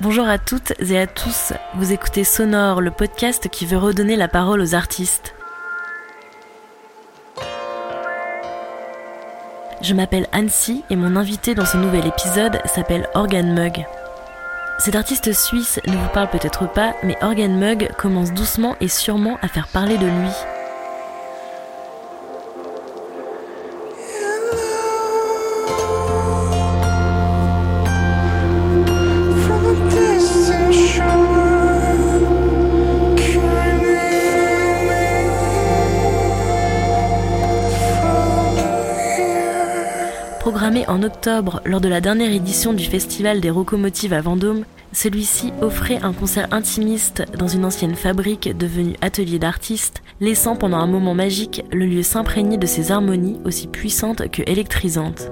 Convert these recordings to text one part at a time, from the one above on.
Bonjour à toutes et à tous, vous écoutez Sonore, le podcast qui veut redonner la parole aux artistes. Je m'appelle Annecy et mon invité dans ce nouvel épisode s'appelle Organ Mug. Cet artiste suisse ne vous parle peut-être pas, mais Organ Mug commence doucement et sûrement à faire parler de lui. Octobre lors de la dernière édition du Festival des Locomotives à Vendôme, celui-ci offrait un concert intimiste dans une ancienne fabrique devenue atelier d'artistes, laissant pendant un moment magique le lieu s'imprégner de ses harmonies aussi puissantes que électrisantes.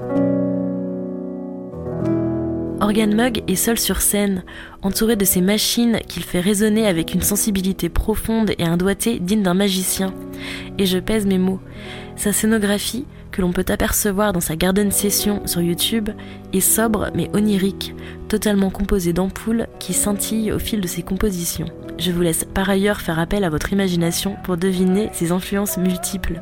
Organ Mug est seul sur scène, entouré de ses machines qu'il fait résonner avec une sensibilité profonde et un doigté digne d'un magicien. Et je pèse mes mots. Sa scénographie, que l'on peut apercevoir dans sa Garden Session sur YouTube, est sobre mais onirique, totalement composée d'ampoules qui scintillent au fil de ses compositions. Je vous laisse par ailleurs faire appel à votre imagination pour deviner ses influences multiples.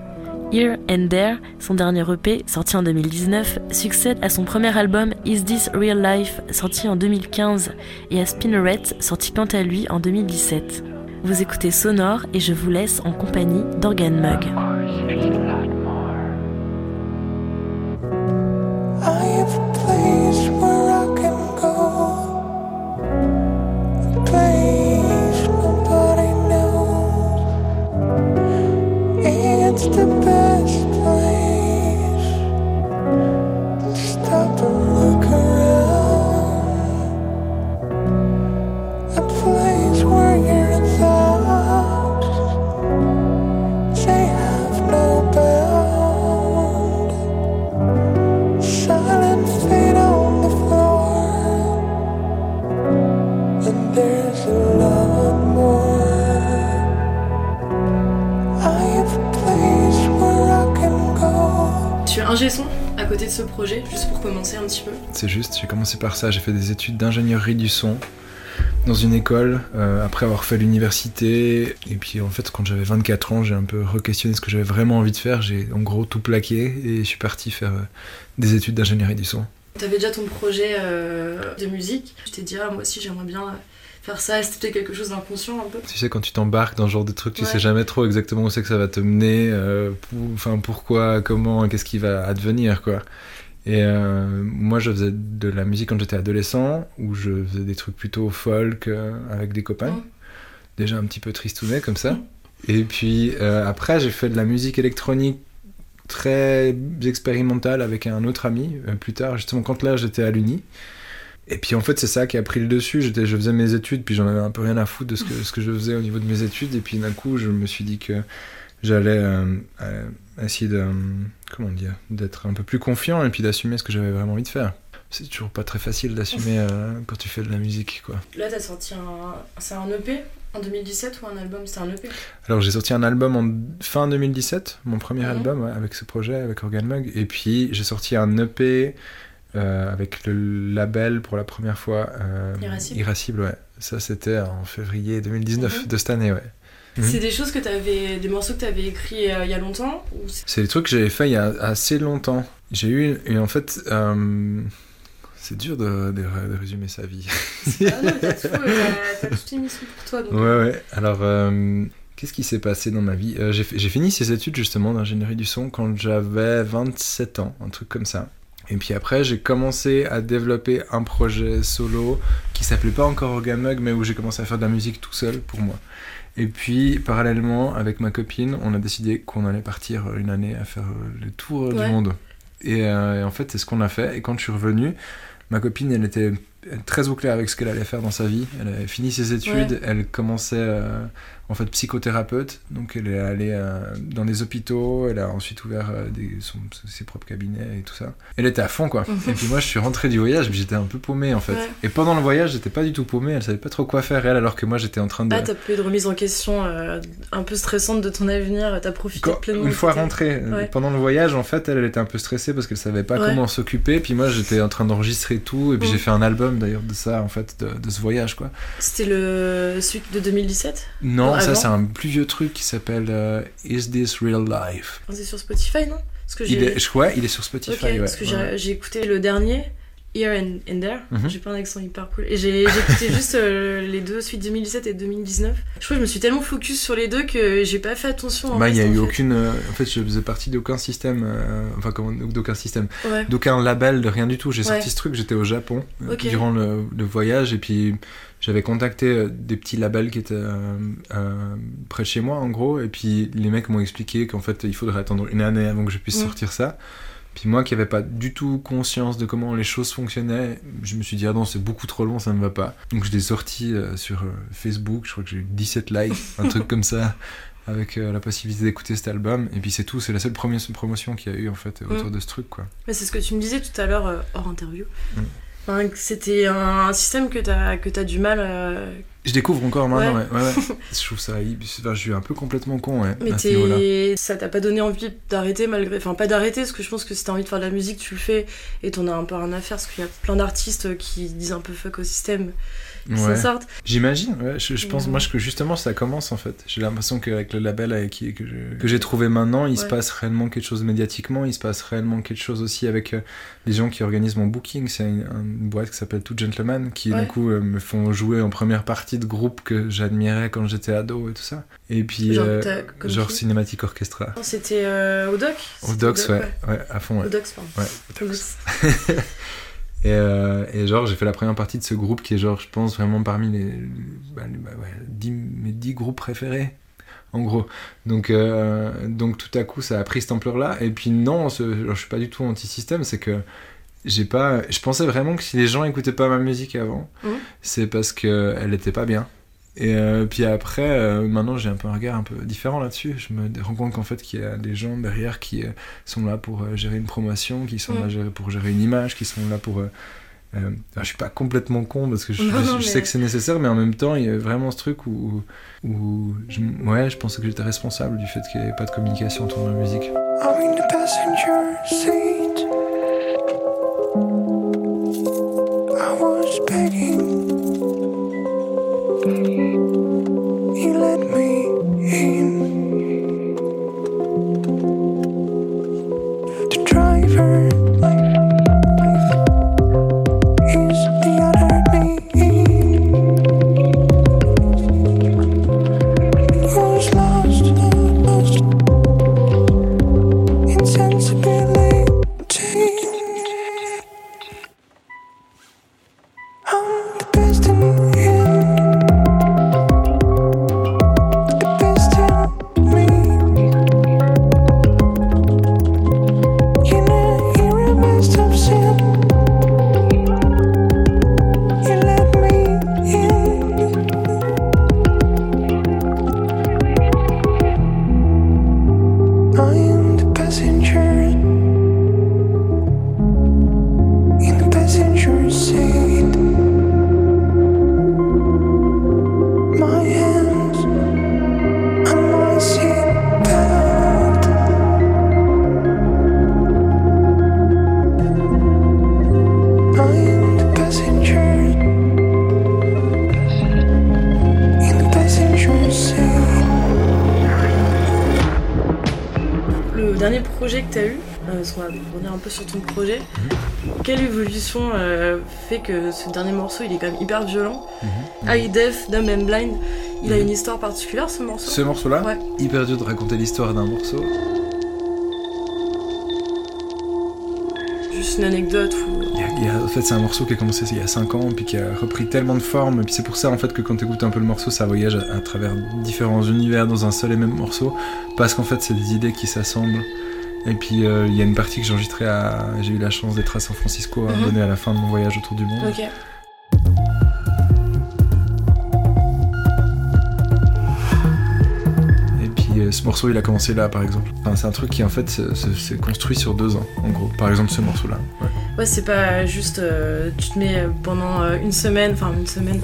Here and There, son dernier EP, sorti en 2019, succède à son premier album Is This Real Life, sorti en 2015, et à Spinneret, sorti quant à lui en 2017. Vous écoutez Sonore et je vous laisse en compagnie d'Organ Mug. C'est juste, j'ai commencé par ça, j'ai fait des études d'ingénierie du son dans une école, euh, après avoir fait l'université, et puis en fait quand j'avais 24 ans, j'ai un peu re-questionné ce que j'avais vraiment envie de faire, j'ai en gros tout plaqué et je suis parti faire euh, des études d'ingénierie du son. T'avais déjà ton projet euh, de musique, je t'ai dit ah, moi aussi j'aimerais bien faire ça. C'était quelque chose d'inconscient un peu? Tu sais, quand tu t'embarques dans ce genre de truc, tu sais jamais trop exactement où c'est que ça va te mener, enfin pourquoi, comment, qu'est-ce qui va advenir, quoi. Et euh, moi, je faisais de la musique quand j'étais adolescent, où je faisais des trucs plutôt folk euh, avec des copains. Mm. Déjà un petit peu tristounet comme ça. Mm. Et puis euh, après, j'ai fait de la musique électronique très expérimentale avec un autre ami, plus tard, justement quand là j'étais à l'Uni. Et puis en fait, c'est ça qui a pris le dessus. J'étais, je faisais mes études, puis j'en avais un peu rien à foutre de ce que, ce que je faisais au niveau de mes études. Et puis d'un coup, je me suis dit que j'allais essayer de comment dire, d'être un peu plus confiant et puis d'assumer ce que j'avais vraiment envie de faire. C'est toujours pas très facile d'assumer euh, quand tu fais de la musique, quoi. Là, t'as sorti un... C'est un EP en 2017 ou un album? C'était un EP Alors, j'ai sorti un album en fin 2017, mon premier album, avec ce projet, avec Organ Mug. Et puis, j'ai sorti un EP euh, avec le label pour la première fois. Euh, Irascible. ouais. Ça, c'était en février 2019 mhm. de cette année, ouais. Mhm. C'est des choses que tu avais, des morceaux que tu avais écrits euh, il y a longtemps C'est des trucs que j'avais fait il y a assez longtemps. J'ai eu, et en fait, euh, c'est dur de, de, résumer sa vie. ah non, t'as tout, euh, toute émission pour toi. Donc... Ouais, ouais. Alors, qu'est-ce qui s'est passé dans ma vie? J'ai fini ces études justement d'ingénierie du son quand j'avais 27 ans, un truc comme ça. Et puis après, j'ai commencé à développer un projet solo qui s'appelait pas encore Orgamug, mais où j'ai commencé à faire de la musique tout seul pour moi. Et puis, parallèlement, avec ma copine, on a décidé qu'on allait partir une année à faire euh, le tour du monde. Euh, et, en fait, c'est ce qu'on a fait. Et quand je suis revenu, ma copine, elle était très au clair avec ce qu'elle allait faire dans sa vie. Elle avait fini ses études, elle commençait euh, en fait psychothérapeute. Donc elle est allée euh, dans des hôpitaux, elle a ensuite ouvert euh, des, son- ses propres cabinets et tout ça. Elle était à fond quoi. et puis moi je suis rentré du voyage, mais j'étais un peu paumé en fait. Ouais. Et pendant le voyage, j'étais pas du tout paumé, elle savait pas trop quoi faire elle, alors que moi j'étais en train de. Ah, t'as pas eu de remise en question un peu stressante de ton avenir, t'as profité Quand- pleinement. une fois rentrée, Ouais. pendant le voyage, en fait, elle, elle était un peu stressée parce qu'elle savait pas comment s'occuper. Puis moi, j'étais en train d'enregistrer tout. Et puis Mm. j'ai fait un album d'ailleurs de ça, en fait, de, de ce voyage, quoi. C'était le celui de 2017 Non, Non, ça, c'est un plus vieux truc qui s'appelle euh, Is This Real Life? C'est sur Spotify, non? Parce que il est, je crois, il est sur Spotify. Ouais, parce que ouais. j'ai écouté le dernier, Here and, and There. Mhm. J'ai pas un accent hyper cool. Et j'ai écouté juste euh, les deux, de 2017 et 2019. Je crois que je me suis tellement focus sur les deux que j'ai pas fait attention. en Bah, il y a eu fait. aucune. euh, en fait, je faisais partie d'aucun système. euh, enfin, comment d'aucun système. Ouais. D'aucun label, de rien du tout. J'ai Ouais. sorti ce truc, j'étais au Japon euh, durant le, le voyage. Et puis, j'avais contacté des petits labels qui étaient près de chez moi, en gros. Et puis, les mecs m'ont expliqué qu'en fait, il faudrait attendre une année avant que je puisse Mm. sortir ça. Puis moi qui n'avais pas du tout conscience de comment les choses fonctionnaient, je me suis dit, ah non, c'est beaucoup trop long, ça ne va pas. Donc je l'ai sorti euh, sur euh, Facebook, je crois que j'ai eu 17 likes, un truc comme ça, avec euh, la possibilité d'écouter cet album. Et puis c'est tout, c'est la seule première promotion qu'il y a eu en fait autour Mm. de ce truc, quoi. Mais c'est ce que tu me disais tout à l'heure euh, hors interview. Mm. Enfin, C'était un système que t'as que t'as du mal. euh, Je découvre encore maintenant, Ouais. ouais. ouais, ouais. je trouve ça, enfin, je suis un peu complètement con, ouais, Mais à ce niveau-là. t'es- ça t'a pas donné envie d'arrêter malgré. Enfin, pas d'arrêter, parce que je pense que si t'as envie de faire de la musique, tu le fais et t'en as un peu rien à faire, parce qu'il y a plein d'artistes qui disent un peu fuck au système, s'en Ouais. sortent. J'imagine, ouais, je, je pense Ouais. moi que justement ça commence en fait. J'ai l'impression qu'avec le label avec qui, que je- que j'ai trouvé maintenant, il se passe réellement quelque chose médiatiquement, il se passe réellement quelque chose aussi avec euh, les gens qui organisent mon booking. C'est une, une boîte qui s'appelle Tout Gentleman qui du coup euh, me font jouer en première partie de groupes que j'admirais quand j'étais ado et tout ça. Et puis Genre, euh, Cinématique Orchestra. C'était euh, au doc Au Docs, ouais, ouais, à fond, ouais. Au doc, pardon. Ouais, Au doc. Et, euh, et genre, j'ai fait la première partie de ce groupe qui est, genre, je pense, vraiment parmi les, bah, bah, ouais, mes 10 groupes préférés, en gros. Donc, euh, donc tout à coup, ça a pris cette ampleur-là. Et puis, non, ce- genre, je suis pas du tout anti-système, c'est que j'ai pas. Je pensais vraiment que si les gens écoutaient pas ma musique avant, Mhm. c'est parce qu'elle était pas bien. Et euh, puis après, euh, maintenant j'ai un peu un regard un peu différent là-dessus. Je me rends compte qu'en fait qu'il y a des gens derrière qui euh, sont là pour euh, gérer une promotion, qui sont là gérer- pour gérer une image, qui sont là pour... euh, euh, enfin, je suis pas complètement con parce que je, Non, je- non, je mais- sais que c'est nécessaire, mais en même temps il y a vraiment ce truc où, où je, ouais, je pensais que j'étais responsable du fait qu'il n'y avait pas de communication autour de ma musique. I'm in the passenger seat? Sur ton projet, quelle évolution euh, fait que ce dernier morceau il est quand même hyper violent? Mhm. High Def, Dumb and Blind, il a Mhm. une histoire particulière ce morceau? Ce morceau-là, Ouais. hyper dur de raconter l'histoire d'un morceau. Juste une anecdote ou. Il y a- il y a- en fait, c'est un morceau qui a commencé il y a 5 ans, puis qui a repris tellement de formes. Puis c'est pour ça en fait que quand tu écoutes un peu le morceau, ça voyage à, à travers différents univers dans un seul et même morceau, parce qu'en fait c'est des idées qui s'assemblent. Et puis euh, il y a une partie que j'ai enregistrée à. J'ai eu la chance d'être à San Francisco, à Mhm. donner à la fin de mon voyage autour du monde. Ok. c'est ce morceau il a commencé là par exemple. Enfin, c'est un truc qui en fait se- se- s'est construit sur deux ans en gros. Par exemple ce morceau là. Ouais. Ouais, c'est pas juste euh, tu te mets euh, pendant euh, une semaine, enfin une semaine,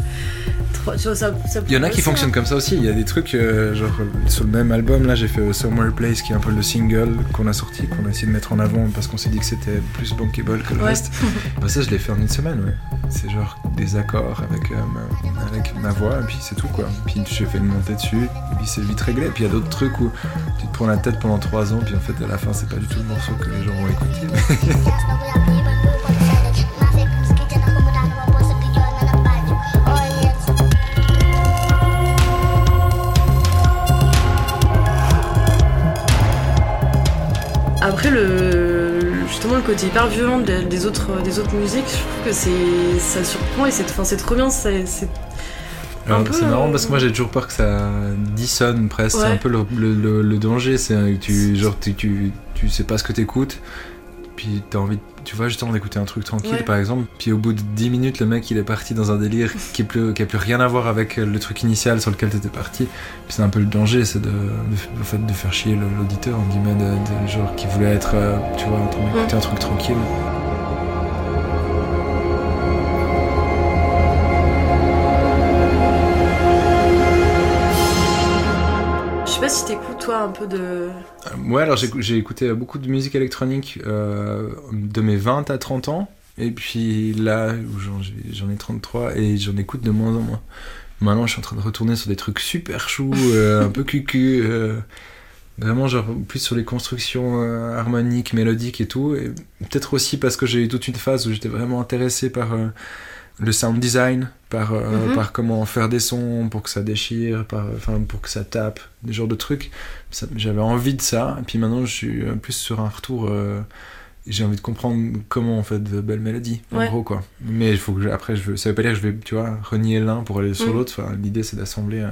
ça, ça Il y en a qui aussi, fonctionnent hein. comme ça aussi. Il y a des trucs, euh, genre sur le même album, là j'ai fait Somewhere Place qui est un peu le single qu'on a sorti, qu'on a essayé de mettre en avant parce qu'on s'est dit que c'était plus bankable que le Ouais. reste. Bah, ça je l'ai fait en une semaine, ouais. C'est genre des accords avec, euh, ma, avec ma voix et puis c'est tout quoi. Puis j'ai fait une montée dessus et puis c'est vite réglé. Puis il y a d'autres trucs où tu te prends la tête pendant trois ans puis en fait à la fin c'est pas du tout le morceau que les gens vont écouter. Après le justement le côté hyper violent des, des autres des autres musiques, je trouve que c'est ça surprend et c'est enfin c'est trop bien, c'est c'est Un Alors, peu, c'est marrant euh, parce que moi j'ai toujours peur que ça dissonne presque. C'est un peu le, le- le- le danger, c'est euh, tu, genre, tu, tu, tu sais pas ce que t'écoutes, puis t'as envie, tu vois, justement d'écouter un truc tranquille Ouais. par exemple, puis au bout de 10 minutes, le mec il est parti dans un délire qui, est plus, qui a plus rien à voir avec le truc initial sur lequel t'étais parti. Puis c'est un peu le danger, c'est de, fait, de faire chier l'auditeur, en guillemets, de, de- genre qui voulait être, euh, tu vois, en train d'écouter un truc tranquille. Un peu de Euh, Ouais, alors j'ai écouté beaucoup de musique électronique euh, de mes 20 à 30 ans. Et puis là, j'en ai 33 et j'en écoute de moins en moins. Maintenant, je suis en train de retourner sur des trucs super choux, euh, un peu cucu. euh, vraiment, genre, plus sur les constructions euh, harmoniques, mélodiques et tout. Et peut-être aussi parce que j'ai eu toute une phase où j'étais vraiment intéressé par le sound design, par, euh, Mhm. par comment faire des sons pour que ça déchire, par, enfin, pour que ça tape, des genres de trucs. J'avais envie de ça, et puis maintenant je suis euh, plus sur un retour. euh, j'ai envie de comprendre comment on fait de belles mélodies, en Ouais. gros quoi. Mais il faut que je- après, je veux, ça veut pas dire que je vais, tu vois, renier l'un pour aller sur Mm. l'autre. Enfin, L'idée c'est d'assembler euh,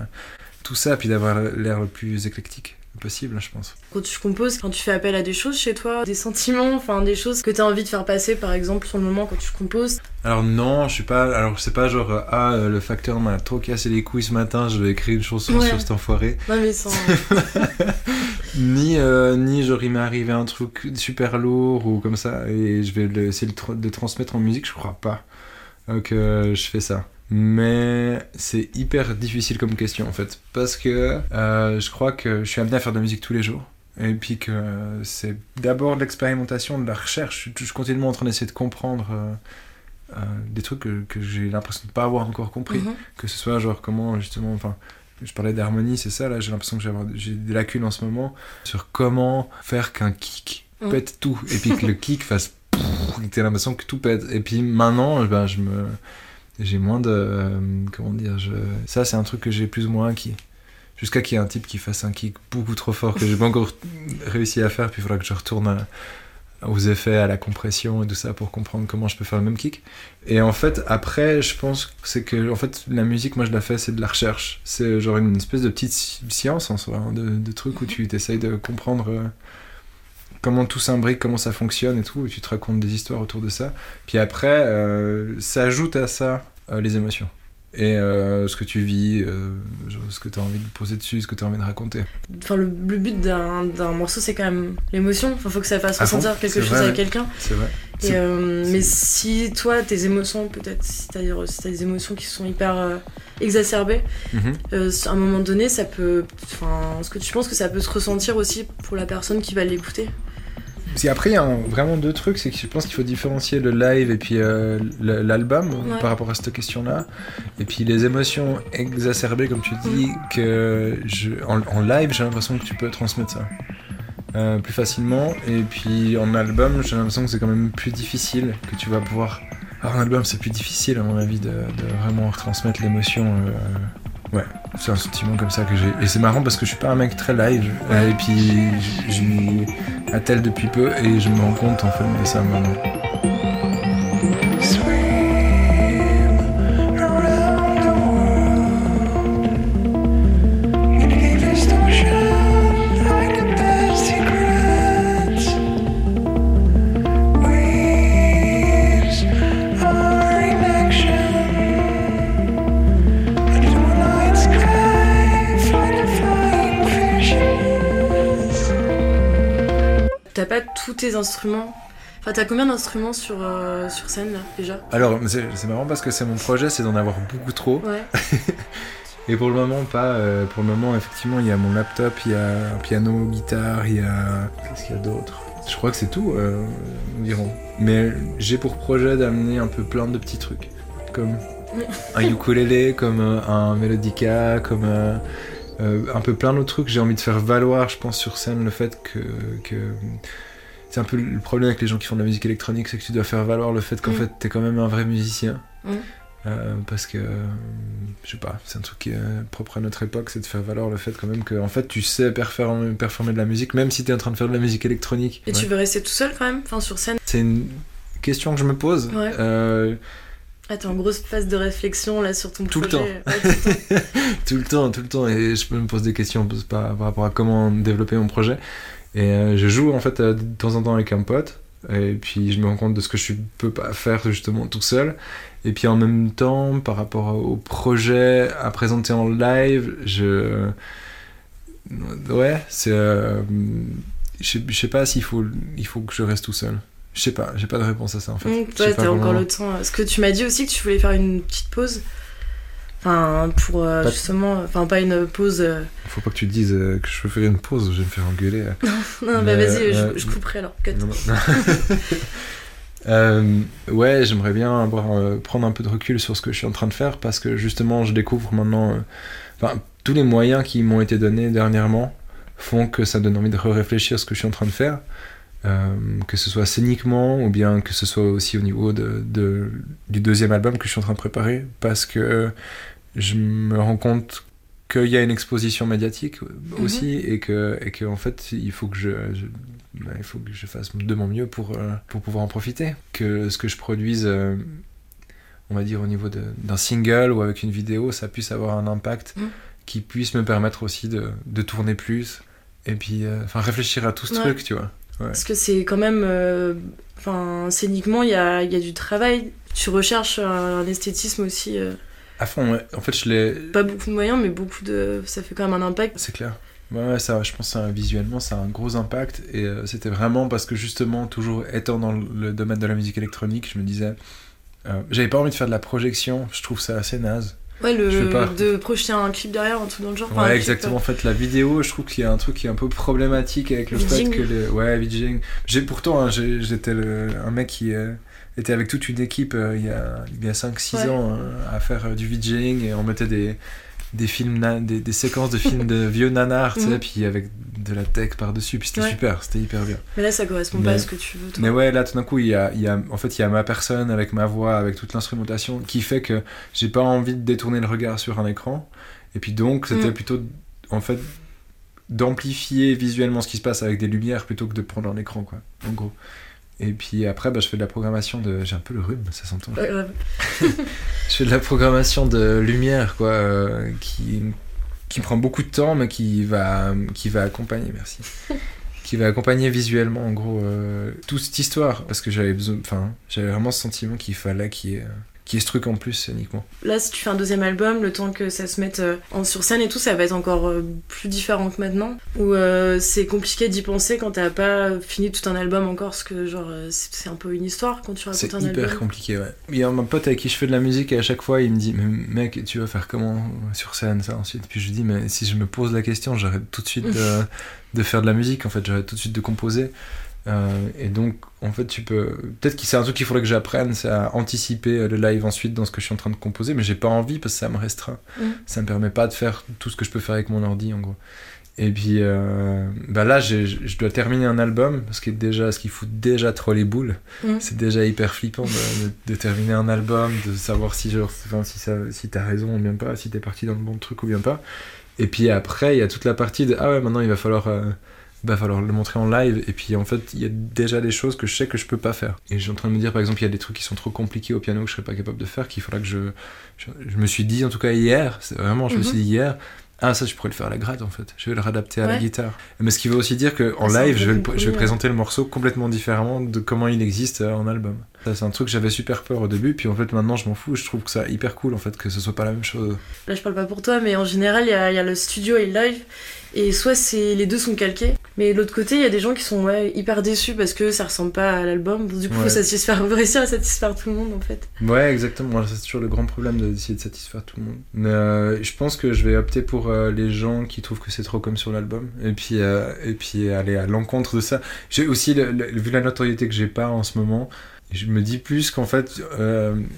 tout ça, puis d'avoir l'air le plus éclectique possible, je pense. quand tu composes, quand tu fais appel à des choses chez toi, des sentiments, enfin des choses que t'as envie de faire passer par exemple sur le moment quand tu composes. Alors non, je suis pas. Alors c'est pas genre euh, ah euh, le facteur m'a trop cassé les couilles ce matin, je vais écrire une chanson Ouais. sur cet enfoiré. Non mais sans Ni euh, ni genre il m'est arrivé un truc super lourd ou comme ça et je vais le- essayer de, de transmettre en musique. Je crois pas euh, que je fais ça. Mais c'est hyper difficile comme question en fait parce que euh, je crois que je suis amené à faire de la musique tous les jours. Et puis que c'est d'abord de l'expérimentation, de la recherche. Je suis continuellement en train d'essayer de comprendre euh, euh, des trucs que, que j'ai l'impression de pas avoir encore compris. Mhm. Que ce soit genre comment justement, enfin, je parlais d'harmonie, c'est ça là, j'ai l'impression que j'ai des lacunes en ce moment sur comment faire qu'un kick pète tout et puis que le kick fasse t'as l'impression que tout pète. Et puis maintenant, ben, je me. J'ai moins de. euh, comment dire. Ça, c'est un truc que j'ai plus ou moins acquis. Jusqu'à qu'il y ait un type qui fasse un kick beaucoup trop fort que j'ai pas encore réussi à faire, puis il faudra que je retourne à- aux effets, à la compression et tout ça pour comprendre comment je peux faire le même kick. Et en fait, après, je pense c'est que en fait, la musique, moi je la fais, c'est de la recherche. C'est genre une espèce de petite sci- science en soi, hein, de, de trucs où tu essayes de comprendre euh, comment tout s'imbrique, comment ça fonctionne et tout, et tu te racontes des histoires autour de ça. Puis après, euh, ça ajoute à ça euh, les émotions. Et euh, ce que tu vis, euh, ce que tu as envie de poser dessus, ce que tu as envie de raconter. Enfin le, le but d'un morceau c'est quand même l'émotion. Enfin faut que ça fasse fond, ressentir quelque chose vrai, à quelqu'un. C'est vrai. Et, mais si toi, tes émotions, peut-être, si t'as si t'as des émotions qui sont hyper exacerbées, Mhm. euh, à un moment donné, ça peut. Enfin, est-ce que tu penses que ça peut se ressentir aussi pour la personne qui va l'écouter Si après, il y a un- vraiment deux trucs, c'est que je pense qu'il faut différencier le live et puis euh, l'album Ouais. par rapport à cette question-là. Et puis les émotions exacerbées, comme tu dis, que je, en, en live, j'ai l'impression que tu peux transmettre ça euh, plus facilement. Et puis en album, j'ai l'impression que c'est quand même plus difficile, que tu vas pouvoir. Alors en album, c'est plus difficile, à mon avis, de, de vraiment retransmettre l'émotion. euh, ouais, c'est un sentiment comme ça que j'ai. Et c'est marrant parce que je suis pas un mec très live. euh, et puis je, m'y attelle depuis peu et je me rends compte en fait de ça maintenant. Instruments? Enfin, t'as combien d'instruments sur, euh, sur scène là déjà? Alors, c'est marrant parce que c'est mon projet, c'est d'en avoir beaucoup trop. Ouais. Et pour le moment, pas. euh, pour le moment, effectivement, il y a mon laptop, il y a un piano, guitare, il y a. Qu'est-ce qu'il y a d'autre? Je crois que c'est tout, euh, environ. Mais j'ai pour projet d'amener un peu plein de petits trucs. Comme un ukulélé, comme un melodica, comme. un peu plein d'autres trucs. J'ai envie de faire valoir, je pense, sur scène le fait que. que c'est un peu le problème avec les gens qui font de la musique électronique, c'est que tu dois faire valoir le fait qu'en Mm. fait t'es quand même un vrai musicien. Mm. Euh, parce que, euh, je sais pas, c'est un truc qui est propre à notre époque, c'est de faire valoir le fait quand même que en fait tu sais performer, performer de la musique, même si t'es en train de faire de la musique électronique. Et Ouais. tu veux rester tout seul quand même Enfin, sur scène? C'est une question que je me pose. Ouais. Euh, Ah, t'es en grosse phase de réflexion là sur ton Tout le projet. Ouais, tout le temps. tout le temps, tout le temps, et je me pose des questions par rapport à comment développer mon projet. Et euh, je joue en fait euh, de temps en temps avec un pote, et puis je me rends compte de ce que je peux pas faire justement tout seul. Et puis en même temps, par rapport au projet à présenter en live, je. Ouais, c'est. euh, Je sais- pas s'il faut, il faut que je reste tout seul. Je sais pas, j'ai pas de réponse à ça en fait. Donc, toi, t'as encore le temps. Parce que tu m'as dit aussi que tu voulais faire une petite pause. Enfin, pour euh, justement. Enfin, pas une pause. euh, Faut pas que tu dises euh, que je faire une pause, je vais me faire engueuler. Non, Mais, bah vas-y, euh, je, je couperai alors. Cut. Non, non. Euh, ouais, j'aimerais bien avoir, euh, prendre un peu de recul sur ce que je suis en train de faire parce que justement, je découvre maintenant. euh, Enfin, tous les moyens qui m'ont été donnés dernièrement font que ça donne envie de réfléchir ce que je suis en train de faire. Euh, que ce soit scéniquement ou bien que ce soit aussi au niveau de, de- du deuxième album que je suis en train de préparer parce que je me rends compte qu'il y a une exposition médiatique aussi et que et que en fait il faut que je, je- bah, il faut que je fasse de mon mieux pour euh, pour pouvoir en profiter que ce que je produise euh, on va dire au niveau d'un single ou avec une vidéo ça puisse avoir un impact Mhm. qui puisse me permettre aussi de, de tourner plus et puis euh, enfin réfléchir à tout ce Ouais. truc tu vois Parce que c'est quand même. Enfin, scéniquement, il y a, il y a du travail. Tu recherches un, un esthétisme aussi. Euh, à fond ouais. en fait je l'ai pas beaucoup de moyens, mais beaucoup de. Ça fait quand même un impact. C'est clair. Ouais, ça, je pense que visuellement, ça a un gros impact. Et euh, c'était vraiment parce que, justement, toujours étant dans le domaine de la musique électronique, je me disais. euh, J'avais pas envie de faire de la projection, je trouve ça assez naze. Ouais, le, de projeter un clip derrière, un truc dans le genre. Ouais, clip, exactement. En fait, la vidéo, je trouve qu'il y a un truc qui est un peu problématique avec le fait que les. Ouais, VJing. J'ai pourtant, hein, j'étais le- un mec qui euh, était avec toute une équipe euh, il y a, il y a 5-6 Ouais. ans euh, à faire euh, du VJing et on mettait des, des films, des, des séquences de films de vieux nanars, tu sais, Mhm. puis avec de la tech par-dessus, puis c'était Ouais. super, c'était hyper bien. Mais là, ça correspond Mais- pas à ce que tu veux, toi. Mais ouais, là tout d'un coup, il y a, il y a, en fait, il y a ma personne avec ma voix, avec toute l'instrumentation, qui fait que j'ai pas envie de détourner le regard sur un écran. Et puis donc, c'était Mm. plutôt, en fait, d'amplifier visuellement ce qui se passe avec des lumières plutôt que de prendre un écran, quoi, en gros. Et puis après, bah, je fais de la programmation de. J'ai un peu le rhume, ça s'entend. Pas grave. Je fais de la programmation de lumière, quoi, euh, qui, qui prend beaucoup de temps, mais qui va, qui va accompagner, merci. qui va accompagner visuellement, en gros, euh, toute cette histoire. Parce que j'avais besoin, enfin, j'avais vraiment ce sentiment qu'il fallait qu'il y ait, y ait ce truc en plus, scéniquement. Là, si tu fais un deuxième album, le temps que ça se mette euh, en sur scène et tout, ça va être encore euh, plus différent que maintenant. Ou euh, c'est compliqué d'y penser quand t'as pas fini tout un album encore, parce que genre euh, c'est c'est un peu une histoire quand tu C'est racontes un hyper album. compliqué, ouais. Il y a un pote avec qui je fais de la musique et à chaque fois il me dit Mais mec, tu vas faire comment sur scène ça ensuite? Puis je lui dis Mais si je me pose la question, j'arrête tout de suite de, de faire de la musique en fait, j'arrête tout de suite de composer. Euh, et donc en fait, tu peux. Peut-être que c'est un truc qu'il faudrait que j'apprenne, c'est à anticiper euh, le live ensuite dans ce que je suis en train de composer, mais j'ai pas envie parce que ça me restreint. Mhm. Ça me permet pas de faire tout ce que je peux faire avec mon ordi en gros. Et puis euh, bah là, je dois terminer un album, ce qui est déjà, ce qui fout déjà trop les boules. Mhm. C'est déjà hyper flippant de, de- de terminer un album, de savoir si, genre, enfin, si, ça, si t'as raison ou bien pas, si t'es parti dans le bon truc ou bien pas. Et puis après, il y a toute la partie de ah ouais, maintenant il va falloir, euh, va falloir le montrer en live. Et puis en fait, il y a déjà des choses que je sais que je peux pas faire. Et suis en train de me dire, par exemple, il y a des trucs qui sont trop compliqués au piano que je serais pas capable de faire, qu'il faudra que je, je. je me suis dit, en tout cas hier, c'est vraiment, je me Mhm. suis dit hier. Ah ça je pourrais le faire à la gratte en fait, je vais le réadapter à la guitare. Mais ce qui veut aussi dire qu'en Ah, live je vais, le- je vais ouais. présenter le morceau complètement différemment de comment il existe euh, en album. Ça c'est un truc que j'avais super peur au début, puis en fait maintenant je m'en fous, je trouve que ça hyper cool en fait que ce soit pas la même chose. Là, je parle pas pour toi, mais en général, il y a, il y a le studio et le live. Et soit c'est les deux sont calqués, Mais de l'autre côté, il y a des gens qui sont ouais, hyper déçus parce que ça ressemble pas à l'album. Du coup, Ouais. faut satisfaire, réussir à satisfaire tout le monde en fait. Ouais, exactement. C'est toujours le grand problème de- d'essayer de satisfaire tout le monde. Mais euh, je pense que je vais opter pour euh, les gens qui trouvent que c'est trop comme sur l'album. Et puis, euh, et puis aller à l'encontre de ça. J'ai aussi, le- le- vu la notoriété que j'ai pas en ce moment, je me dis plus qu'en fait,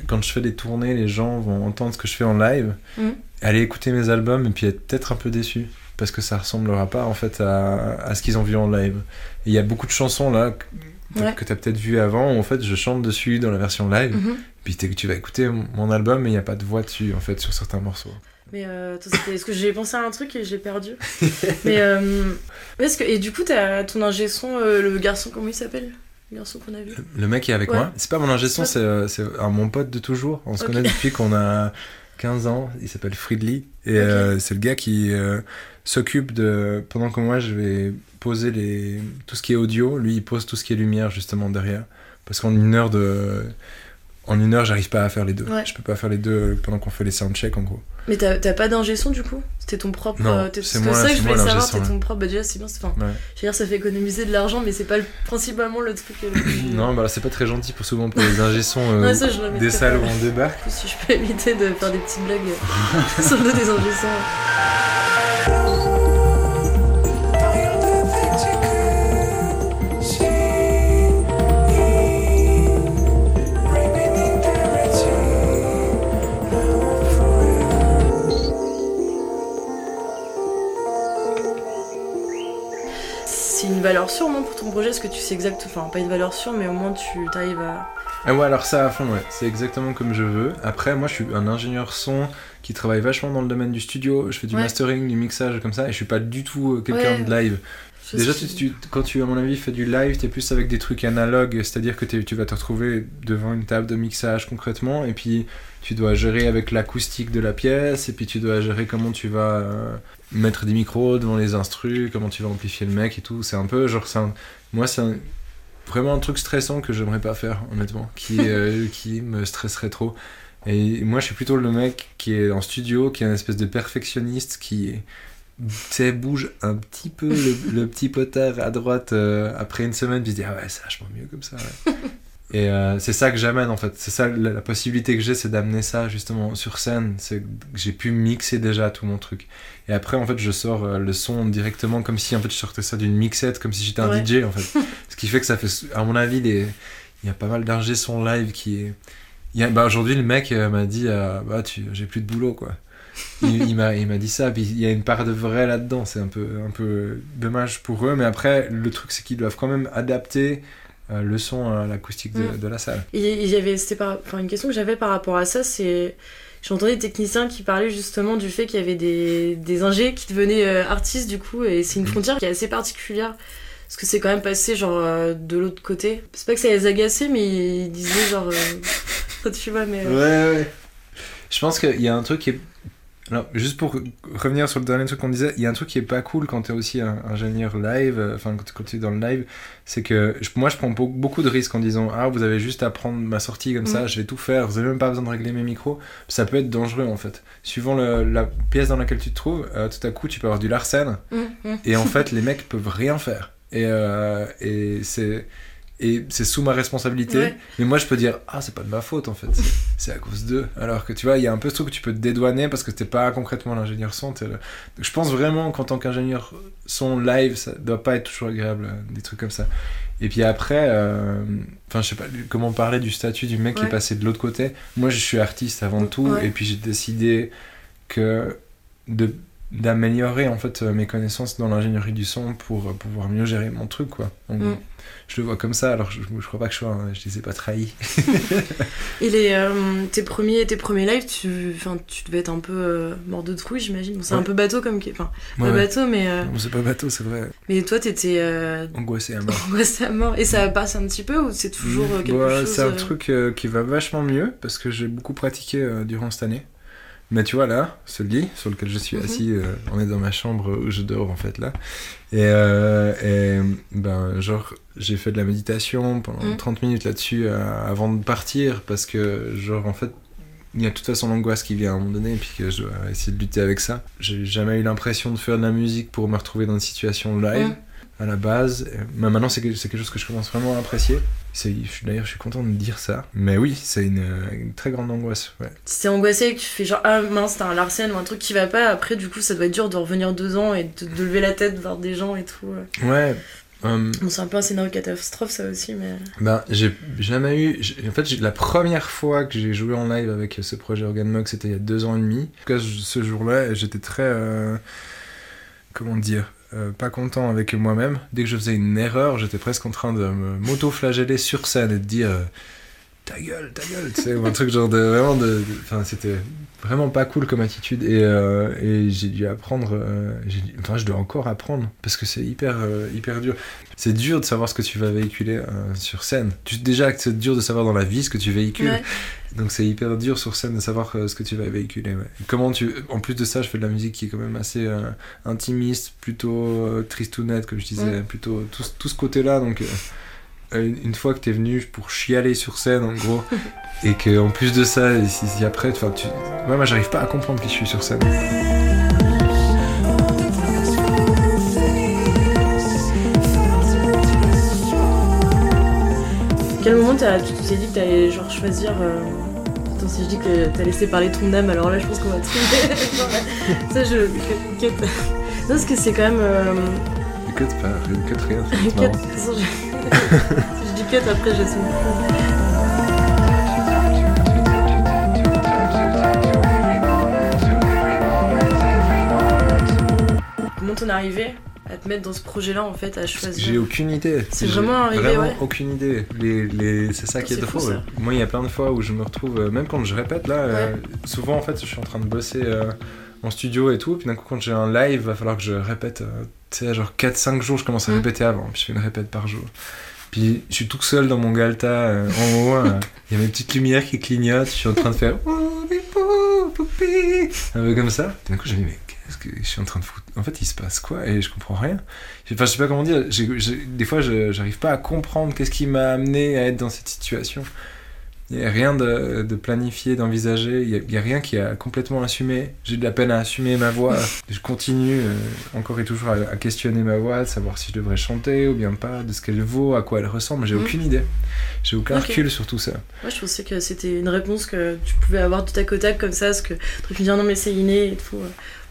quand je fais des tournées, les gens vont entendre ce que je fais en live, Mhm. aller écouter mes albums et puis être peut-être un peu déçus. Parce que ça ressemblera pas en fait à, à ce qu'ils ont vu en live. Il y a beaucoup de chansons là que, Ouais. que tu as peut-être vu avant où en fait je chante dessus dans la version live. Mhm. Puis t'es- tu vas écouter mon album, mais il n'y a pas de voix dessus, en fait, sur certains morceaux. Mais euh, est-ce que j'ai pensé à un truc et j'ai perdu? Mais euh, est-ce que et du coup, t'as ton ingé son, euh, le garçon, comment il s'appelle? Le garçon qu'on a vu. Le, mec qui est avec Ouais. moi, c'est pas mon ingé son, c'est euh, mon pote de toujours. On se Ok. connaît depuis qu'on a 15 ans. Il s'appelle Friedli. Et euh, c'est le gars qui euh, s'occupe de. Pendant que moi, je vais poser les... tout ce qui est audio, lui, il pose tout ce qui est lumière, justement, derrière. Parce qu'en une heure de. En une heure, j'arrive pas à faire les deux. Ouais. Je peux pas faire les deux pendant qu'on fait les soundchecks, en gros. Mais t'as t'as pas d'ingé son du coup? C'était ton propre. Non, euh, c'est moi- ça que c'est je moi voulais savoir, t'es ton propre. Bah déjà, c'est bien. c'est- Enfin, Ouais. je veux dire, ça fait économiser de l'argent, mais c'est pas le- principalement le truc. euh, le Non, bah c'est pas très gentil pour souvent pour les ingé sons euh, Ouais, des salles où on débarque. Si je peux éviter de faire des petites blagues euh, sur le dos des ingé sons. Valeur sûre au moins pour ton projet, est-ce que tu sais exact, enfin pas une valeur sûre, mais au moins tu t'arrives à. Ah ouais, alors ça à fond, ouais. C'est exactement comme je veux. Après, moi, je suis un ingénieur son qui travaille vachement dans le domaine du studio. Je fais du Ouais. mastering, du mixage, comme ça. Et je suis pas du tout euh, quelqu'un Ouais. de live. Déjà, sais- tu, tu- quand tu, à mon avis, fais du live, t'es plus avec des trucs analogues. C'est-à-dire que tu vas te retrouver devant une table de mixage concrètement. Et puis, tu dois gérer avec l'acoustique de la pièce. Et puis, tu dois gérer comment tu vas euh, mettre des micros devant les instrus, comment tu vas amplifier le mec et tout. C'est un peu genre, un- moi, c'est vraiment un truc stressant que j'aimerais pas faire, honnêtement, qui, euh, qui me stresserait trop. Et moi, je suis plutôt le mec qui est en studio, qui est un espèce de perfectionniste, qui tu bouge un petit peu le, le petit potard à droite euh, après une semaine, puis se dit ah ouais, c'est vachement mieux comme ça. ouais. Et euh, c'est ça que j'amène en fait. C'est ça la, la possibilité que j'ai, c'est d'amener ça justement sur scène. C'est que j'ai pu mixer déjà tout mon truc. Et après, en fait, je sors euh, le son directement comme si en fait je sortais ça d'une mixette, comme si j'étais un Ouais. DJ en fait. Ce qui fait que ça fait, à mon avis, les... il y a pas mal d'ingé son live qui est. a- bah, Aujourd'hui, le mec m'a dit bah, tu... j'ai plus de boulot quoi. Il, il m'a il m'a dit ça, puis il y a une part de vrai là-dedans. C'est un peu, un peu dommage pour eux, mais après, le truc, c'est qu'ils doivent quand même adapter euh, le son à l'acoustique de, Mm. de la salle. Il y avait, c'était par, enfin, une question que j'avais par rapport à ça, c'est. J'entendais des techniciens qui parlaient justement du fait qu'il y avait des, des ingés qui devenaient euh, artistes du coup, et c'est une Mhm. frontière qui est assez particulière. Parce que c'est quand même passé genre euh, de l'autre côté. C'est pas que ça les agaçait, mais ils disaient genre. tu vois, mais. Ouais, ouais. Je pense qu'il y a un truc qui est. Alors, juste pour revenir sur le dernier truc qu'on disait, il y a un truc qui est pas cool quand t'es aussi un ingénieur live, euh, enfin, quand, quand tu es dans le live, c'est que je- moi je prends beau- beaucoup de risques en disant Ah, vous avez juste à prendre ma sortie comme ça, Mhm. je vais tout faire, vous avez même pas besoin de régler mes micros. Ça peut être dangereux en fait. Suivant le- la pièce dans laquelle tu te trouves, euh, tout à coup tu peux avoir du larcène, hum, hum. et en fait, les mecs peuvent rien faire. Et, euh, et c'est. Et c'est sous ma responsabilité. Ouais. Mais moi, je peux dire, ah, c'est pas de ma faute en fait. C'est- à cause d'eux. Alors que tu vois, il y a un peu ce truc que tu peux te dédouaner parce que t'es pas concrètement l'ingénieur son. le- Donc, je pense vraiment qu'en tant qu'ingénieur son live, ça doit pas être toujours agréable, des trucs comme ça. Et puis après, euh, enfin, je sais pas comment parler du statut du mec qui est passé de l'autre côté. Moi, je suis artiste avant tout. Ouais. Et puis j'ai décidé que de d'améliorer en fait euh, mes connaissances dans l'ingénierie du son pour euh, pouvoir mieux gérer mon truc quoi. Mm. Je le vois comme ça alors je, je crois pas que je sois un- je les ai pas trahis. Et les, euh, tes, premiers, tes premiers lives, tu, enfin, tu devais être un peu euh, mort de trouille, j'imagine. Bon, c'est un peu bateau comme. Enfin, Ouais, pas ouais. bateau, mais. euh, c'est pas bateau, c'est vrai. mais toi, t'étais. Angoissé à mort. angoissé à mort. Et ça passe un petit peu ou c'est toujours quelque Ouais, chose. C'est un truc qui va vachement mieux parce que j'ai beaucoup pratiqué durant cette année. Mais tu vois là, ce lit sur lequel je suis Mhm. assis, euh, on est dans ma chambre où je dors en fait là. Et, euh, et ben genre j'ai fait de la méditation pendant Mhm. 30 minutes là-dessus euh, avant de partir parce que genre en fait il y a de toute façon l'angoisse qui vient à un moment donné et puis que je dois essayer de lutter avec ça. J'ai jamais eu l'impression de faire de la musique pour me retrouver dans une situation live. Mhm. à la base. Mais maintenant, c'est quelque chose que je commence vraiment à apprécier. D'ailleurs, je suis content de dire ça. Mais oui, c'est une, une très grande angoisse. Ouais. Si t'es angoissé et que tu fais genre ah mince t'as un Larsen ou un truc qui va pas, après du coup ça doit être dur de revenir deux ans et de, de lever la tête voir des gens et tout. ouais. Ouais. euh, Bon c'est un peu un scénario catastrophe ça aussi mais... Ben, j'ai jamais eu. En fait, la première fois que j'ai joué en live avec ce projet Organ Mug, c'était il y a deux ans et demi. En tout cas, ce jour-là, j'étais très. euh, comment dire euh, Pas content avec moi-même. Dès que je faisais une erreur, j'étais presque en train de me m'auto-flageller sur scène et de dire. Ta gueule, ta gueule, tu sais, ou un truc genre de vraiment de. Enfin, c'était vraiment pas cool comme attitude et, euh, et j'ai dû apprendre. euh, enfin, je dois encore apprendre parce que c'est hyper, euh, hyper dur. C'est dur de savoir ce que tu vas véhiculer euh, sur scène. Tu, déjà c'est dur de savoir dans la vie ce que tu véhicules. Ouais. Donc c'est hyper dur sur scène de savoir ce que tu vas véhiculer. ouais. Comment tu... En plus de ça, je fais de la musique qui est quand même assez euh, intimiste, plutôt euh, tristounette, comme je disais, plutôt tout, ce- tout ce côté-là. Donc euh, une, une fois que t'es venu pour chialer sur scène, en gros, et que en plus de ça, si, si après, tu... ouais, moi j'arrive pas à comprendre qui je suis sur scène. Quel moment t'as- tu t'es dit que t'allais genre choisir... euh, Attends si je dis que t'as laissé parler ton âme alors là je pense qu'on va trouver... Ça je... Non parce que c'est quand même... euh, de pas, de rien. Cut, si je dis cut après j'assume plus. Comment t'en es arrivé à te mettre dans ce projet-là en fait, à J'ai choisir aucune idée. C'est J'ai vraiment arrivé, Vraiment ouais. aucune idée. Les, les... C'est ça qui est C'est fou, drôle. ça. Moi, il y a plein de fois où je me retrouve, euh, même quand je répète là, euh, souvent en fait, je suis en train de bosser euh, en studio et tout, puis d'un coup, quand j'ai un live, va falloir que je répète, tu sais, genre 4-5 jours, je commence à Mm. répéter avant, puis je fais une répète par jour. Puis je suis tout seul dans mon galta euh, en haut, euh, il y a mes petites lumières qui clignotent, je suis en train de faire un peu comme ça. D'un coup, je me dis, mais qu'est-ce que je suis en train de foutre? En fait, il se passe quoi? Et je comprends rien. Enfin, je sais pas comment dire. Des fois, j'arrive pas à comprendre qu'est-ce qui m'a amené à être dans cette situation. Il n'y a rien de, de planifié, d'envisagé. Il n'y a, rien qui a complètement assumé. J'ai de la peine à assumer ma voix. Je continue euh, encore et toujours à, à questionner ma voix, de savoir si je devrais chanter ou bien pas, de ce qu'elle vaut, à quoi elle ressemble. J'ai Mhm. aucune idée. J'ai aucun recul sur tout ça. Moi je pensais que c'était une réponse que tu pouvais avoir du tac au tac comme ça, parce que tu me dire non mais c'est inné et tout.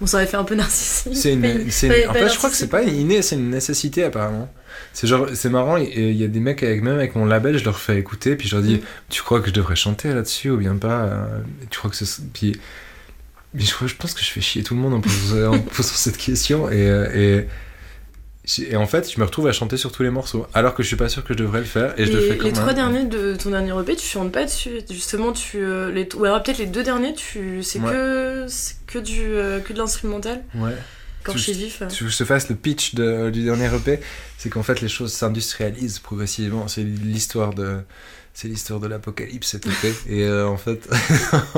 Ça aurait fait un peu narcissique. C'est une, une- en fait, je crois que c'est pas inné, c'est une nécessité apparemment. C'est genre, c'est marrant, il y a des mecs avec même avec mon label, je leur fais écouter, puis je leur dis, Mm. tu crois que je devrais chanter là-dessus ou bien pas euh, Tu crois que. Puis, mais je, je pense que je fais chier tout le monde en posant, en posant cette question, et, euh, et, en fait, je me retrouve à chanter sur tous les morceaux, alors que je suis pas sûr que je devrais le faire, et je le Et fais quand les trois derniers de ton dernier EP, tu chantes pas dessus. Justement, tu. euh, les... Ou alors peut-être les deux derniers, tu. C'est Ouais. que. Que du. que de l'instrumental? Ouais. Corché vif. Si je te fasse le pitch de- du dernier EP, c'est qu'en fait les choses s'industrialisent progressivement. C'est l'histoire de, c'est l'histoire de l'apocalypse cet EP. et euh, en fait,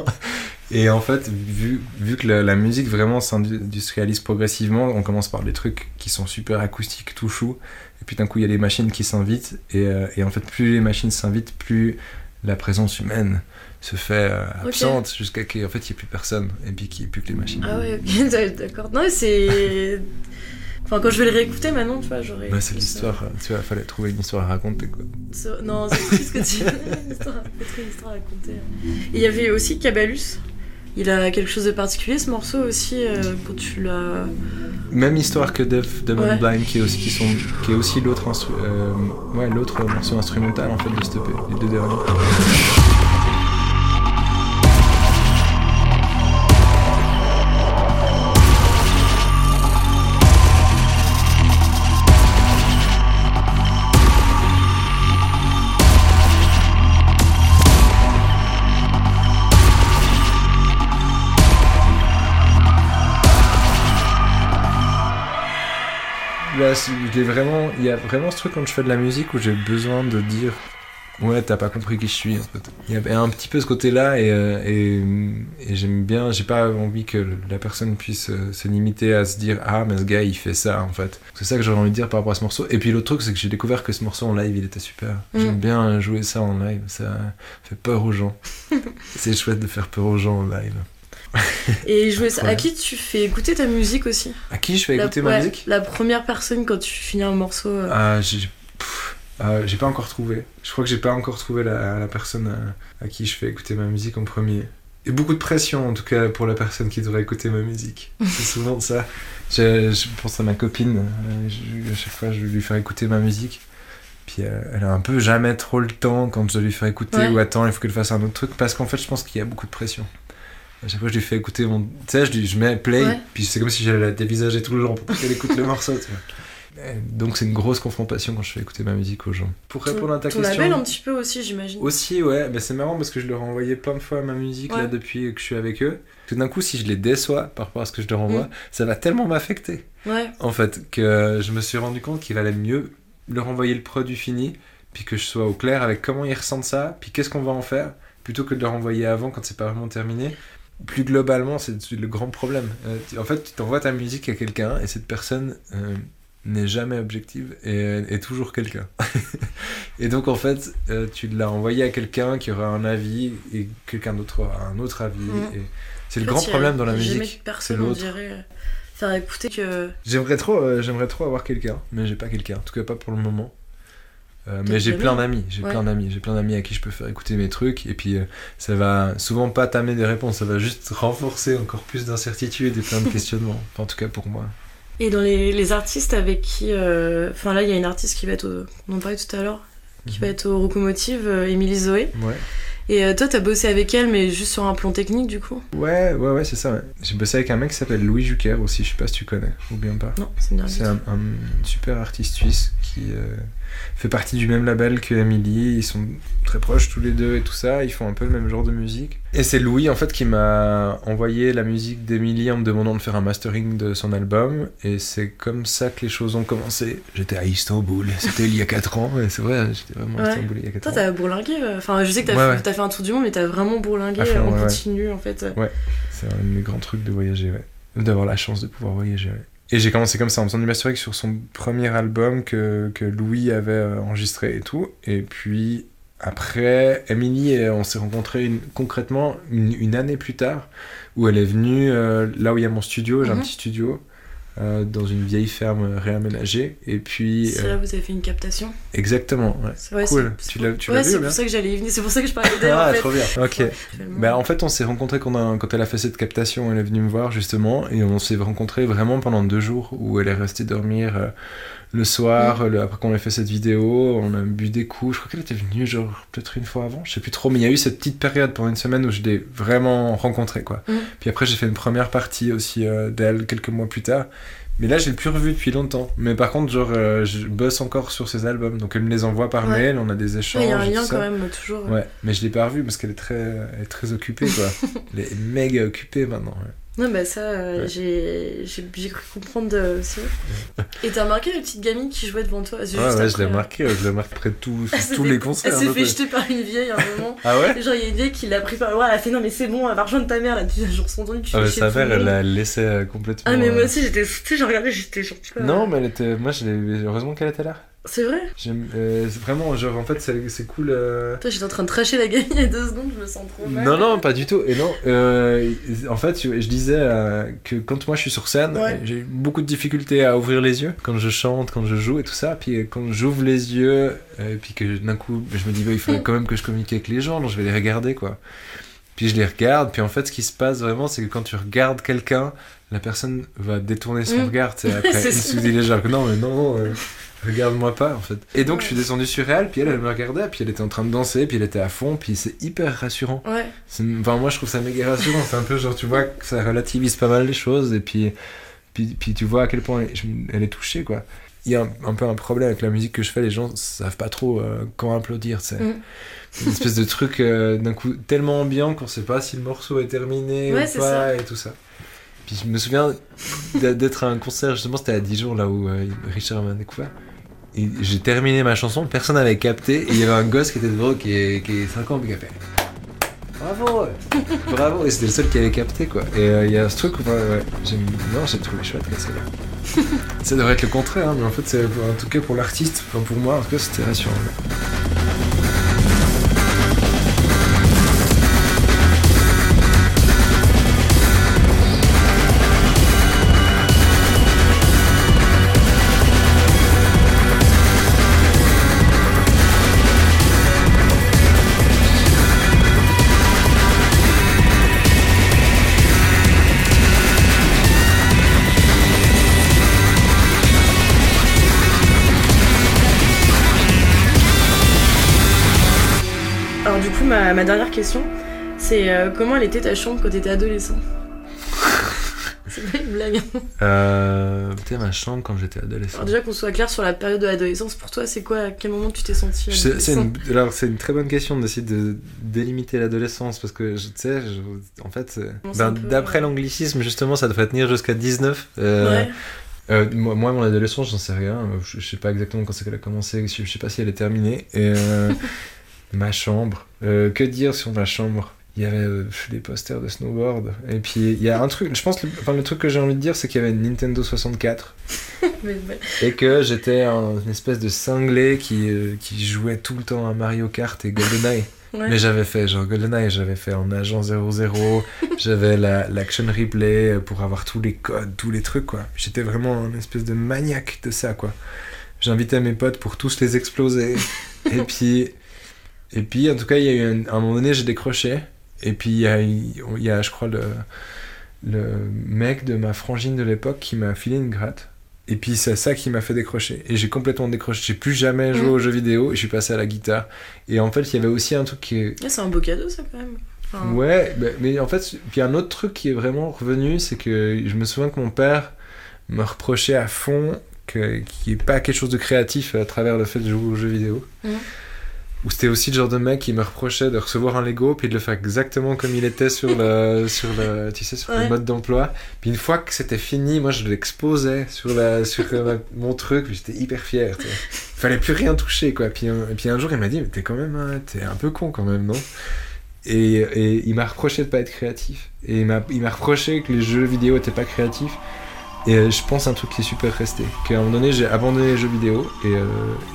et en fait, vu, vu que la, la musique vraiment s'industrialise progressivement, on commence par des trucs qui sont super acoustiques, tout chou, et puis d'un coup il y a les machines qui s'invitent, et, euh, et en fait plus les machines s'invitent, plus la présence humaine se fait euh, absente jusqu'à qu'en fait il n'y ait plus personne et puis qu'il n'y ait plus que les machines. Ah ouais, ok, d'accord. Non, c'est. Enfin, quand je vais le réécouter maintenant, tu vois, j'aurais. Bah, c'est l'histoire, tu vois, fallait trouver une histoire à raconter quoi. Non, c'est triste que tu. une histoire, une histoire à raconter. Et il y avait aussi Cabalus. Il a quelque chose de particulier ce morceau aussi euh, quand tu l'as. Même histoire que Def Dumb Ouais. Blind qui est aussi, qui sont, qui est aussi l'autre instru- euh, ouais, l'autre morceau instrumental en fait de ce EP, les deux derniers. J'ai vraiment, il y a vraiment ce truc quand je fais de la musique où j'ai besoin de dire ouais t'as pas compris qui je suis en fait. Il y a un petit peu ce côté-là et, euh, et, et j'aime bien, j'ai pas envie que la personne puisse euh, se limiter à se dire ah mais ce gars il fait ça en fait. C'est ça que j'aurais envie de dire par rapport à ce morceau. Et puis l'autre truc c'est que j'ai découvert que ce morceau en live il était super. Mm. J'aime bien jouer ça en live, ça fait peur aux gens. c'est chouette de faire peur aux gens en live. Et jouer ça. À qui tu fais écouter ta musique aussi? À qui je fais La- écouter ma ouais, musique? La première personne quand tu finis un morceau. euh, Ah, j'ai ah, j'ai pas encore trouvé. Je crois que j'ai pas encore trouvé la, la personne à, à qui je fais écouter ma musique en premier. Et beaucoup de pression en tout cas pour la personne qui devrait écouter ma musique. C'est souvent ça. Je, je pense à ma copine. euh, je- à chaque fois, je vais lui faire écouter ma musique. Puis euh, elle a un peu jamais trop le temps quand je lui faire écouter Ouais. ou attends, il faut qu'elle fasse un autre truc parce qu'en fait, je pense qu'il y a beaucoup de pression. À chaque fois, je lui fais écouter mon. Tu sais, je, lui- je mets play, Ouais. puis c'est comme si j'allais la dévisager tout le long pour qu'elle écoute le morceau. Tu vois. Donc, c'est une grosse confrontation quand je fais écouter ma musique aux gens. Pour ton, répondre à ta ton question. label un petit peu aussi, j'imagine. Aussi, ouais, mais c'est marrant parce que je leur ai envoyé plein de fois ma musique là depuis que je suis avec eux. Tout d'un coup, si je les déçois par rapport à ce que je leur envoie, Mm. ça va tellement m'affecter Ouais. en fait que je me suis rendu compte qu'il valait mieux leur envoyer le produit fini, puis que je sois au clair avec comment ils ressentent ça, puis qu'est-ce qu'on va en faire, plutôt que de leur envoyer avant quand c'est pas vraiment terminé. Plus globalement, c'est le grand problème. Euh, en fait, tu t'envoies ta musique à quelqu'un et cette personne euh, n'est jamais objective et est toujours quelqu'un. et donc, en fait, euh, tu l'as envoyé à quelqu'un qui aura un avis et quelqu'un d'autre aura un autre avis. Et c'est le fait, grand problème dans la musique. que C'est l'autre. euh, faire écouter que. J'aimerais trop, euh, j'aimerais trop avoir quelqu'un, mais j'ai pas quelqu'un. En tout cas, pas pour le moment. Euh, mais j'ai plein d'amis, j'ai Ouais. plein d'amis, j'ai plein d'amis à qui je peux faire écouter mes trucs et puis euh, ça va souvent pas t'amener des réponses, ça va juste renforcer encore plus d'incertitudes et plein de questionnements. Enfin, en tout cas pour moi. Et dans les, les artistes avec qui. euh, Enfin là, il y a une artiste qui va être au. On en parlait tout à l'heure. Qui va être au Locomotive, euh, Émilie Zoé. Ouais. Et toi, t'as bossé avec elle, mais juste sur un plan technique du coup? Ouais, ouais, ouais, c'est ça. ouais. J'ai bossé avec un mec qui s'appelle Louis Jucker aussi, je sais pas si tu connais ou bien pas. Non, c'est une C'est un, un super artiste suisse qui euh, fait partie du même label que Emily. Ils sont très proches tous les deux et tout ça. Ils font un peu le même genre de musique. Et c'est Louis en fait qui m'a envoyé la musique d'Emily en me demandant de faire un mastering de son album. Et c'est comme ça que les choses ont commencé. J'étais à Istanbul. C'était il y a 4 ans. Et c'est vrai, j'étais vraiment à Ouais. Istanbul il y a 4 Toi, ans. t'as bourlingué. euh, Enfin, je sais que t'as Ouais, fait, ouais. un tour du monde, mais t'as vraiment bourlingué fond, en ouais, ouais. continu en fait. C'est un de mes grands trucs de voyager, ouais. D'avoir la chance de pouvoir voyager, ouais. Et j'ai commencé comme ça en faisant du mastering sur son premier album que, que Louis avait euh, enregistré et tout. Et puis après, Emily, euh, on s'est rencontrés une- concrètement une, une année plus tard, où elle est venue euh, là où il y a mon studio, j'ai un Mhm. petit studio. Euh, dans une vieille ferme réaménagée et puis C'est euh, là où vous avez fait une captation. exactement ouais. C'est- ouais, cool tu l'as tu Ouais, c'est pour ça que j'allais y venir. C'est pour ça que je parlais d'elle ah en fait. trop bien ok bah, en fait, on s'est rencontrés quand, on a- quand elle a fait cette captation. Elle est venue me voir justement, et on s'est rencontrés vraiment pendant deux jours où elle est restée dormir euh, le soir. Le- après qu'on ait fait cette vidéo, on a bu des coups. Je crois qu'elle était venue genre peut-être une fois avant, je sais plus trop. Mais il y a eu cette petite période pendant une semaine où je l'ai vraiment rencontrée quoi. Mm. Puis après, j'ai fait une première partie aussi euh, d'elle quelques mois plus tard. Mais là, je l'ai plus revue depuis longtemps. Mais par contre, genre, euh, je bosse encore sur ses albums, donc elle me les envoie par Ouais. mail, on a des échanges. Il y a un lien quand même toujours. Ouais, mais je l'ai pas revue parce qu'elle est très, elle est très occupée, quoi. elle est méga occupée maintenant. ouais. Non, bah ça, euh, Ouais. j'ai cru comprendre de... aussi. Et t'as remarqué la petite gamine qui jouait devant toi? Ouais, ouais, je l'ai euh, marqué, euh, je l'ai marqué près de s'est tous fait- les concerts. Elle s'est fait jeter par une vieille à un moment. Ah ouais? Genre, il y a une vieille qui l'a pris par le bras, elle a fait non, mais c'est bon, elle va rejoindre ta mère là. Genre, son entendu, tu Ah, sa mère, elle l'a laissé euh, complètement. Ah, mais moi euh, aussi, j'étais. Tu sais, j'ai regardé, j'étais genre. Non, mais elle était. Moi, je. Heureusement qu'elle était là. C'est vrai J'aime- euh, vraiment, genre, en fait, c'est c'est cool. euh, Toi, j'étais en train de tracher la gamine il y a deux secondes, je me sens trop mal. Non, non, pas du tout. Et non, euh, en fait, je disais que quand moi je suis sur scène, Ouais. j'ai beaucoup de difficultés à ouvrir les yeux quand je chante, quand je joue et tout ça. Puis quand j'ouvre les yeux, et puis que d'un coup, je me dis, bah, il faudrait quand même que je communique avec les gens, donc je vais les regarder, quoi. Puis je les regarde, puis en fait, ce qui se passe vraiment, c'est que quand tu regardes quelqu'un, la personne va détourner son Mm. regard, tu sais, après. Il se dit déjà que non, mais non, non, regarde-moi pas, en fait. Et donc, je suis descendu sur elle, puis elle, elle me regardait, puis elle était en train de danser, puis elle était à fond, puis c'est hyper rassurant. Ouais. C'est- Enfin, moi, je trouve ça méga rassurant. C'est un peu genre, tu vois, que ça relativise pas mal les choses, et puis, puis, puis tu vois à quel point elle, je- elle est touchée, quoi. Il y a un, un peu un problème avec la musique que je fais, les gens savent pas trop euh, quand applaudir, tu sais. Mm. Une espèce de truc euh, d'un coup tellement ambiant qu'on sait pas si le morceau est terminé Ouais, ou c'est pas, ça. et tout ça. Puis je me souviens d'être à un concert, justement, c'était à Dijon, là où euh, Richard m'a découvert. J'ai terminé ma chanson, personne n'avait capté, et il y avait un gosse qui était devant, qui est, qui est 5 ans, puis qui a fait Bravo. Bravo Et c'était le seul qui avait capté, quoi. Et euh, il y a ce truc où, ouais, j'aime- non, j'ai trouvé chouette, là. Ça devrait être le contraire, hein, mais en fait, c'est en tout cas pour l'artiste, enfin pour moi, en tout cas, c'était rassurant. Question, c'est euh, comment elle était ta chambre quand t'étais adolescent C'est pas une blague. Euh, Putain, ma chambre quand j'étais adolescent. Alors déjà qu'on soit clair sur la période de l'adolescence, pour toi, c'est quoi À quel moment tu t'es senti C'est une, alors, c'est une très bonne question d'essayer de délimiter l'adolescence parce que tu sais, en fait, euh, Bon, ben, d'après euh, l'anglicisme, justement, ça devrait tenir jusqu'à 19. Euh, Ouais. euh, moi, moi, mon adolescence, j'en sais rien. Je, je sais pas exactement quand c'est qu'elle a commencé. Je, je sais pas si elle est terminée. Et euh, ma chambre. Euh, que dire sur ma chambre? Il y avait euh, des posters de snowboard. Et puis, il y a un truc. Je pense, le, enfin, le truc que j'ai envie de dire, c'est qu'il y avait une Nintendo 64. Mais- mais- Et que j'étais un- une espèce de cinglé qui, euh, qui jouait tout le temps à Mario Kart et GoldenEye. ouais. Mais j'avais fait genre GoldenEye, j'avais fait en agent 00, j'avais la- l'action replay pour avoir tous les codes, tous les trucs quoi. J'étais vraiment un espèce de maniaque de ça quoi. J'invitais mes potes pour tous les exploser. et puis, et puis en tout cas, il y a eu un, à un moment donné, j'ai décroché. Et puis il y a, il y a, je crois, le, le mec de ma frangine de l'époque qui m'a filé une gratte. Et puis c'est ça qui m'a fait décrocher. Et j'ai complètement décroché. J'ai plus jamais joué Mm. aux jeux vidéo. Et je suis passé à la guitare. Et en fait, il y avait aussi un truc qui est, Ah, c'est un beau cadeau, ça, quand même. Enfin, Ouais, bah, mais en fait, puis un autre truc qui est vraiment revenu, c'est que je me souviens que mon père me reprochait à fond qu'il n'y ait pas quelque chose de créatif à travers le fait de jouer aux jeux vidéo. Mhm. Ou c'était aussi le genre de mec qui me reprochait de recevoir un Lego puis de le faire exactement comme il était sur le, sur le, tu sais, sur Ouais. le mode d'emploi. Puis une fois que c'était fini, moi je l'exposais sur, la, sur mon truc, puis j'étais hyper fier. tu sais. Fallait plus rien toucher quoi. Puis, un- puis un jour il m'a dit, mais t'es quand même, un- t'es un peu con quand même, non? Et, et il m'a reproché de pas être créatif. Et il m'a il m'a reproché que les jeux vidéo étaient pas créatifs. Et euh, je pense un truc qui est super resté. Qu'à un moment donné, j'ai abandonné les jeux vidéo et, euh,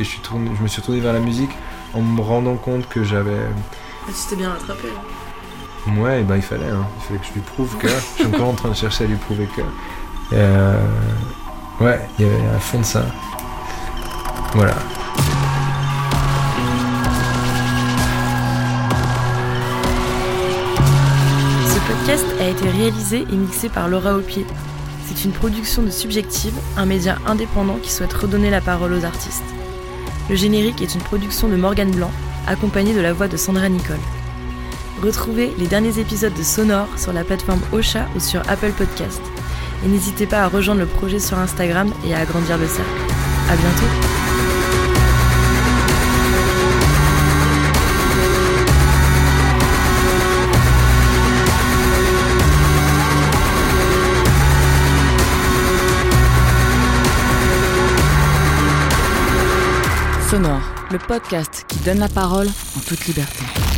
et je, suis tourné, je me suis tourné vers la musique en me rendant compte que j'avais. ah, tu t'es bien rattrapé. là. Ouais, et ben il fallait, hein. il fallait que je lui prouve que. je suis encore en train de chercher à lui prouver que. Euh, ouais, il y avait un fond de ça. Voilà. Ce podcast a été réalisé et mixé par Laura Aupier. C'est une production de Subjective, un média indépendant qui souhaite redonner la parole aux artistes. Le générique est une production de Morgane Blanc, accompagnée de la voix de Sandra Nicole. Retrouvez les derniers épisodes de Sonore sur la plateforme Ocha ou sur Apple Podcast. Et n'hésitez pas à rejoindre le projet sur Instagram et à agrandir le cercle. À bientôt! Sonore, le podcast qui donne la parole en toute liberté.